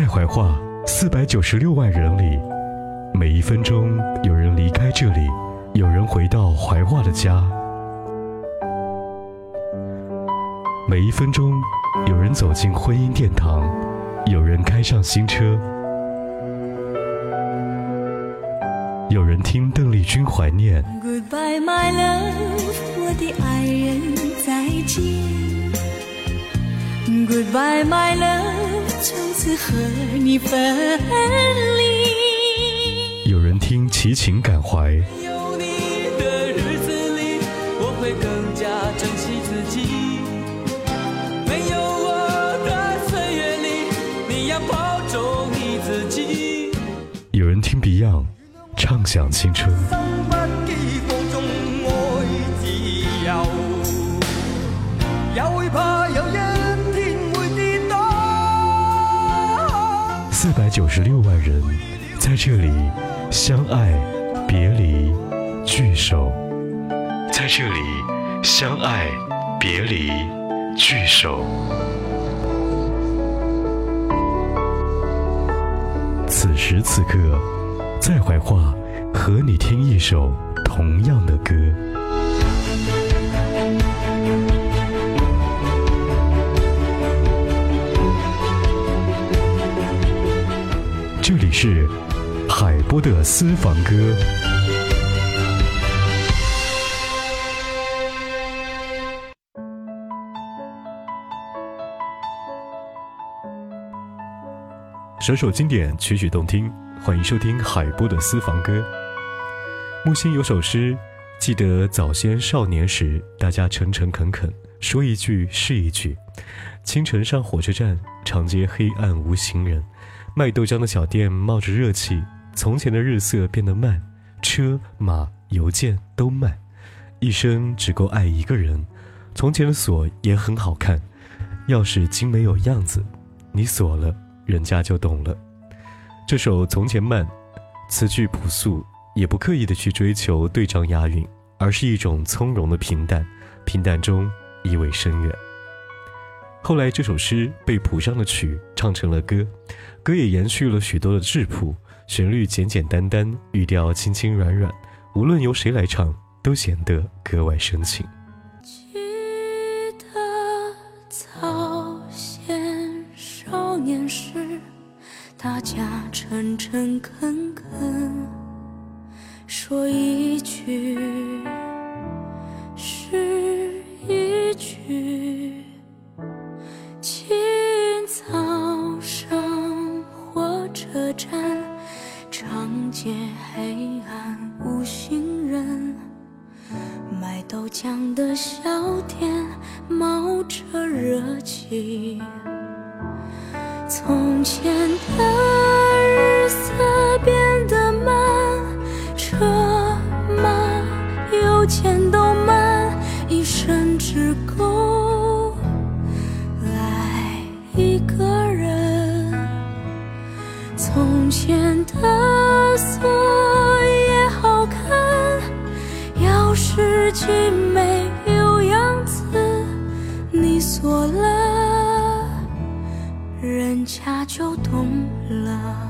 在怀化四百九十六万人里，每一分钟有人离开这里，有人回到怀化的家；每一分钟有人走进婚姻殿堂，有人开上新车。有人听邓丽君怀念。Goodbye my love，我的爱人再见。Goodbye my love，从此和你分离。有人听齐秦感怀。有你的日子里，我会更加珍惜自己。没有我的岁月里，你要保重你自己。有人听 Beyond。畅想青春。九十六万人在这里相爱、别离、聚首，在这里相爱、别离、聚首。此时此刻。在怀化，和你听一首同样的歌。这里是海波的私房歌。首首经典，曲曲动听。欢迎收听海波的私房歌。木心有首诗，记得早先少年时，大家诚诚恳恳，说一句是一句。清晨上火车站，长街黑暗无行人，卖豆浆的小店冒着热气。从前的日色变得慢，车马邮件都慢，一生只够爱一个人。从前的锁也很好看，钥匙精美有样子，你锁了，人家就懂了。这首《从前慢》，词句朴素，也不刻意的去追求对仗押韵，而是一种从容的平淡，平淡中意味深远。后来这首诗被谱上了曲，唱成了歌，歌也延续了许多的质朴，旋律简简单单，语调轻轻软软，无论由谁来唱，都显得格外深情。记得早先少年时。大家诚诚恳恳，说一句是一句。从前的日色变得慢，车马邮件都慢，一生只够爱一个人。从前的锁也好看，钥匙人家就懂了。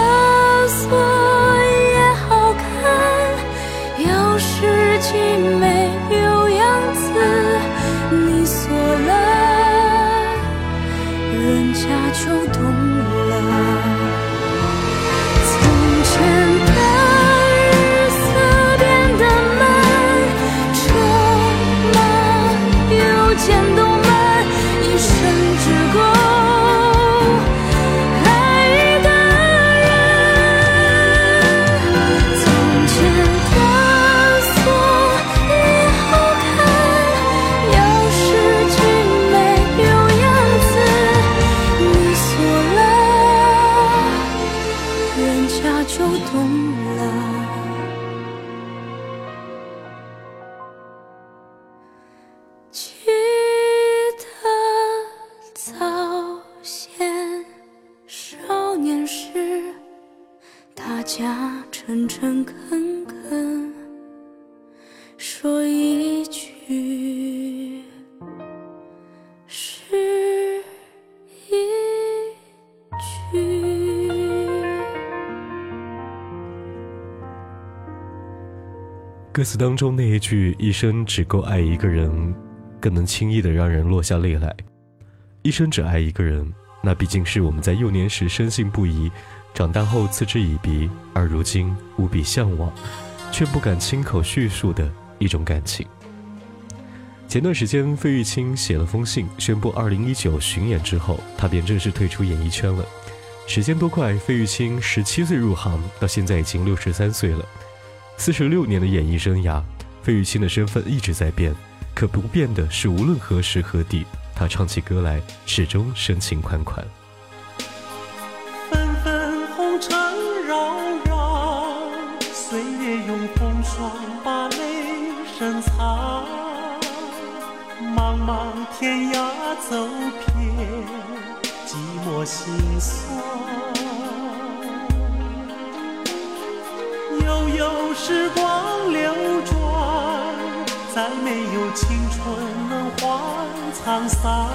歌词当中那一句“一生只够爱一个人”，更能轻易的让人落下泪来。一生只爱一个人，那毕竟是我们在幼年时深信不疑，长大后嗤之以鼻，而如今无比向往，却不敢亲口叙述的一种感情。前段时间，费玉清写了封信，宣布2019巡演之后，他便正式退出演艺圈了。时间多快，费玉清十七岁入行，到现在已经六十三岁了，四十六年的演艺生涯，费玉清的身份一直在变，可不变的是，无论何时何地。他唱起歌来，始终深情款款。纷纷红尘扰扰，岁月用风霜把泪深藏。茫茫天涯走遍，寂寞心酸。有时光流转，再没有青春能换。沧桑，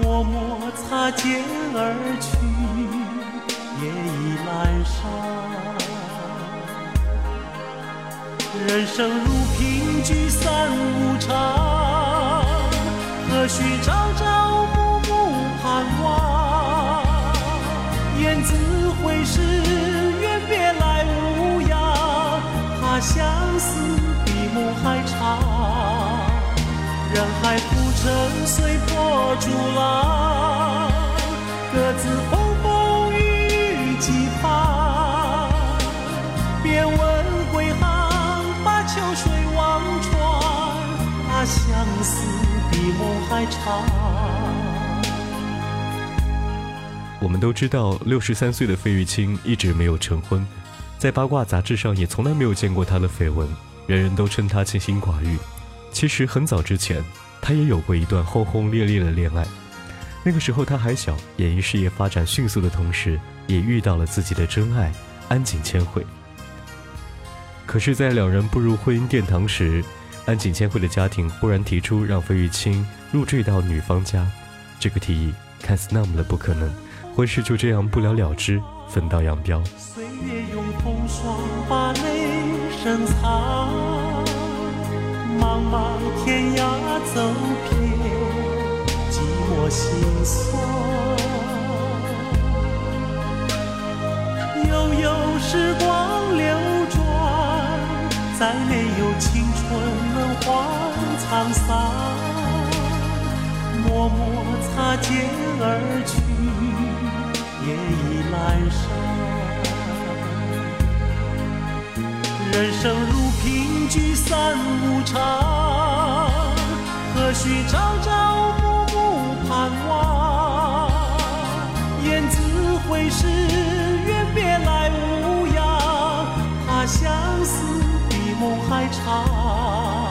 默默擦肩而去，夜已阑珊。人生如萍，聚散无常，何须朝朝暮暮盼望？雁字回时，相思比梦还长。人海浮沉，随波逐浪，各自风风雨雨几番。别问归航，把秋水望穿，怕相思比梦还长。我们都知道，六十三岁的费玉清一直没有成婚，在八卦杂志上也从来没有见过他的绯闻，人人都称他清心寡欲。其实很早之前，他也有过一段轰轰烈烈的恋爱。那个时候他还小，演艺事业发展迅速的同时，也遇到了自己的真爱安井千惠。可是，在两人步入婚姻殿堂时，安井千惠的家庭忽然提出让费玉清入赘到女方家。这个提议看似那么的不可能，婚事就这样不了了之，分道扬镳。霜把泪深藏。茫茫天涯走遍，寂寞心酸。悠悠时光流转，再没有青春能换沧桑。默默擦肩而去，夜已阑珊。人生如萍，聚散无常，何须朝朝暮暮盼望？雁字回时，愿别来无恙，怕相思比梦还长。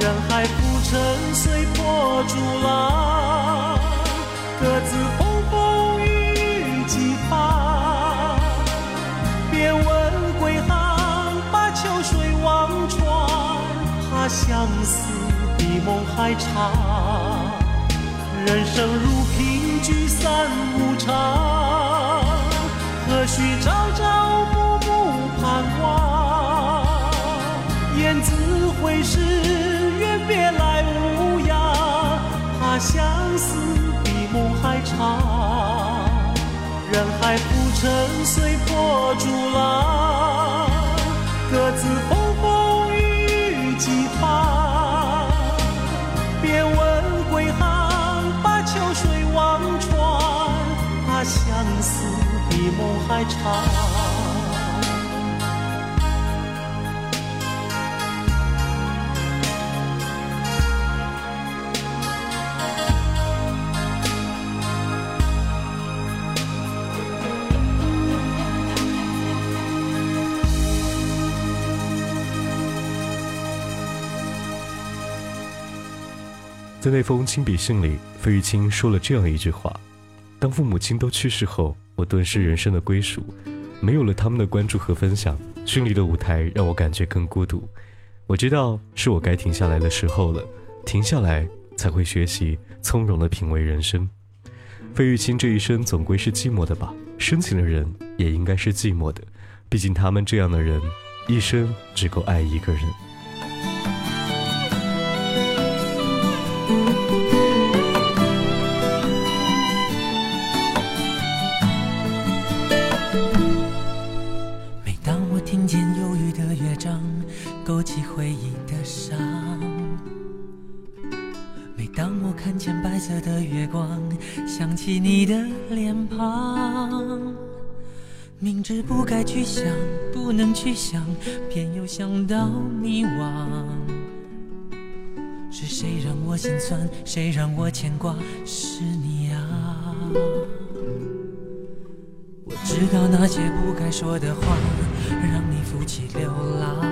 人海浮沉，随波逐浪，各自相思比梦还长。人生如萍，聚散无常，何须朝朝暮暮盼望？雁字回时，月别来无恙，怕相思比梦还长。人海浮沉，随波逐浪，各自还长。在那封亲笔信里，费玉清说了这样一句话：“当父母亲都去世后，我顿失人生的归属，没有了他们的关注和分享，绚丽的舞台让我感觉更孤独。我知道是我该停下来的时候了，停下来才会学习从容的品味人生。费玉清这一生总归是寂寞的吧？深情的人也应该是寂寞的，毕竟他们这样的人，一生只够爱一个人。色的月光，想起你的脸庞。明知不该去想，不能去想，偏又想到迷惘。是谁让我心酸？谁让我牵挂？是你啊！我知道那些不该说的话，让你负气流浪。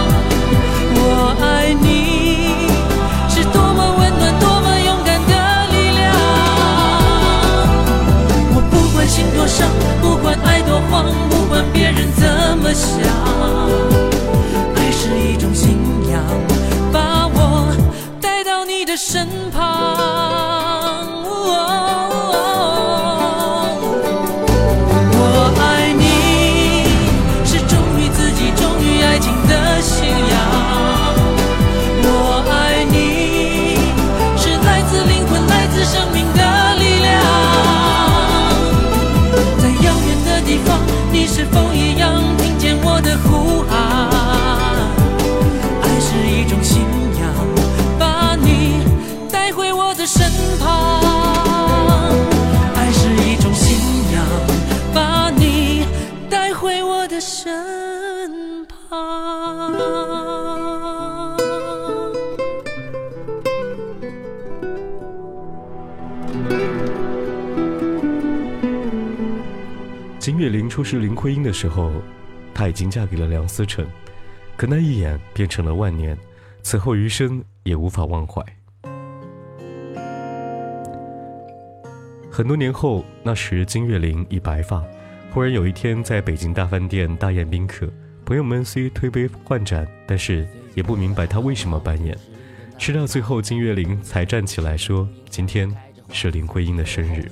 不管爱多慌，不管别人怎么想，爱是一种信仰，把我带到你的身旁。初识林徽因的时候，她已经嫁给了梁思成，可那一眼变成了万年，此后余生也无法忘怀。很多年后，那时金岳霖已白发，忽然有一天在北京大饭店大宴宾客，朋友们虽推杯换盏，但是也不明白他为什么扮演。吃到最后，金岳霖才站起来说：“今天是林徽因的生日。”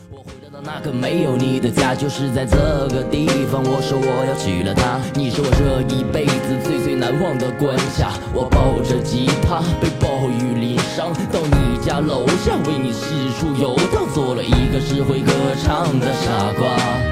那个没有你的家，就是在这个地方。我说我要娶了她，你是我这一辈子最最难忘的关卡。我抱着吉他，被暴雨淋伤，到你家楼下为你四处游荡，做了一个只会歌唱的傻瓜。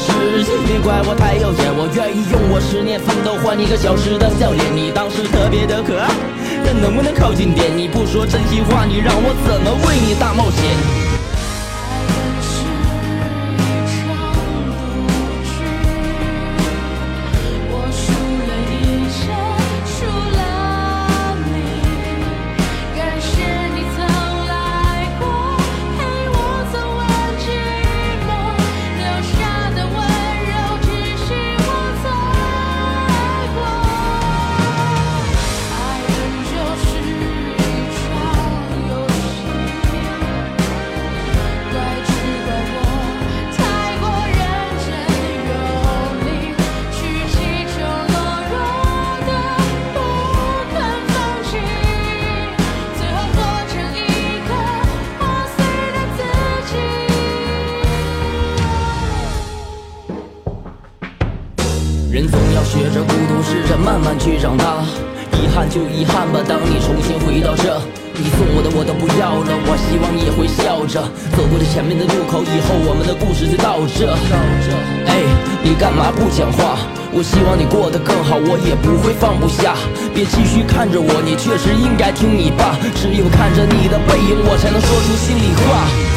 时间，别怪？我太耀眼，我愿意用，我太有我十年奋斗换一个小时的笑脸。你当时特别的可爱，但能不能靠近点？你不说真心话，你让我怎么为你大冒险？人总要学着孤独，试着慢慢去长大，遗憾就遗憾吧。当你重新回到这，你送我的我都不要了。我希望你也会笑着走过这前面的路口，以后我们的故事就到这。哎，你干嘛不讲话？我希望你过得更好，我也不会放不下。别继续看着我，你确实应该听你爸。只有看着你的背影，我才能说出心里话。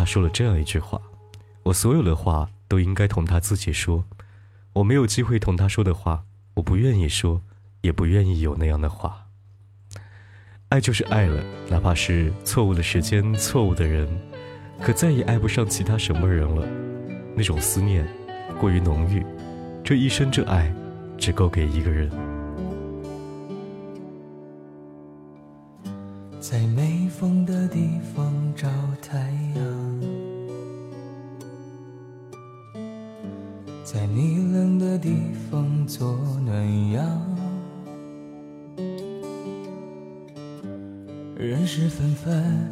他说了这样一句话：“我所有的话都应该同他自己说，我没有机会同他说的话，我不愿意说，也不愿意有那样的话。爱就是爱了，哪怕是错误的时间、错误的人，可再也爱不上其他什么人了。那种思念过于浓郁，这一生这爱只够给一个人。”在没是纷纷，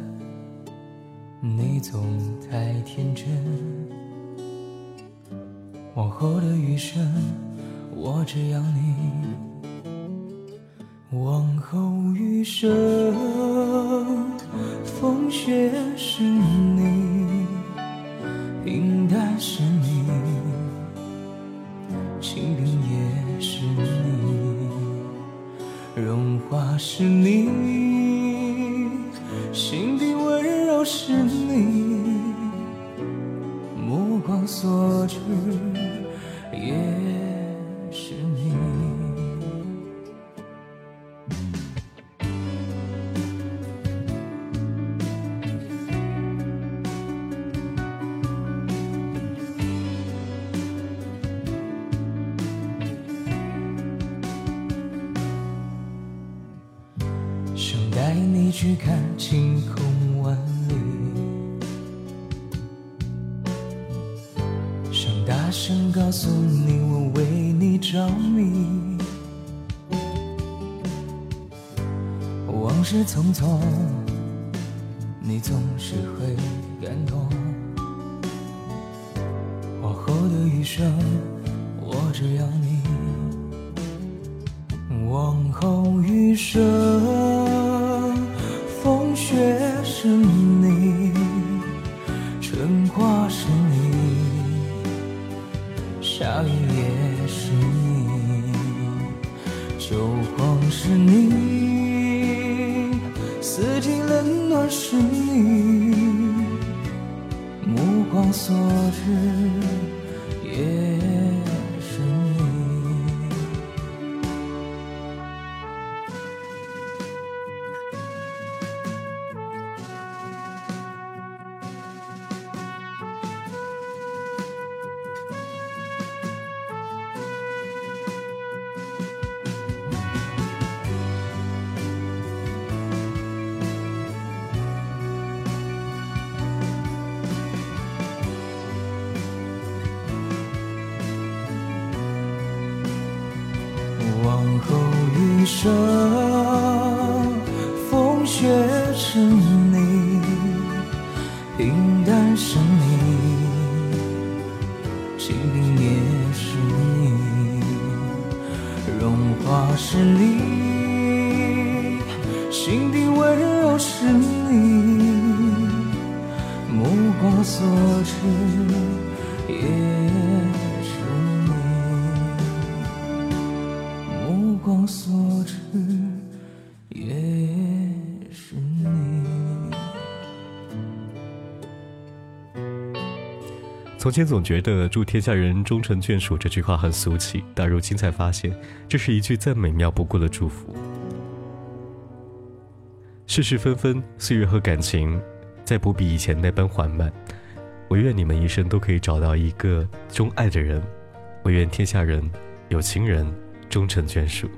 你总太天真。往后的余生，我只要你。往后余生，风雪是你，去看晴空万里，想大声告诉你我为你着迷。往事匆匆，你总是会感动。往后的余生，我只要你。秋黄是你，四季冷暖是你，目光所至。是你，清贫也是你，荣华是你，心底温柔是你，目光所至。从前总觉得“祝天下人终成眷属”这句话很俗气，但如今才发现，这是一句再美妙不过的祝福。世事纷纷，岁月和感情再不比以前那般缓慢。我愿你们一生都可以找到一个钟爱的人，我愿天下人有情人终成眷属。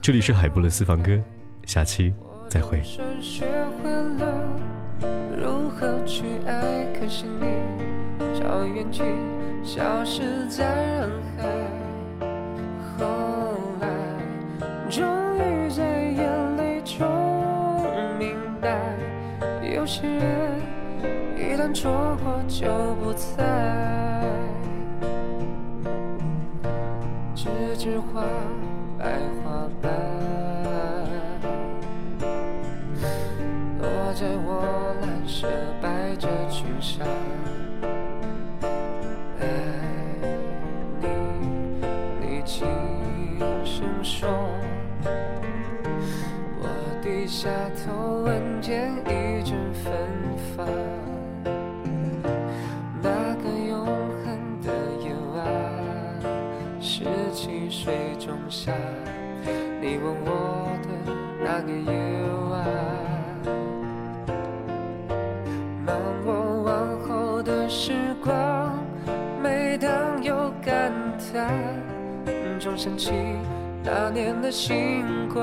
这里是海波的私房歌，下期再会。学会了如何去爱，可惜你早已远去，消失在人海。后来，终于在眼泪中明白，有些人一旦错过就不再。栀子花，白花瓣。落在我蓝色百褶裙上。下头，闻见一阵芬芳。那个永恒的夜晚，十七岁仲夏，你吻我的那个夜晚。当我往后的时光，每当有感叹，总想起那年的星光。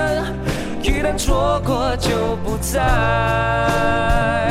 错过就不再。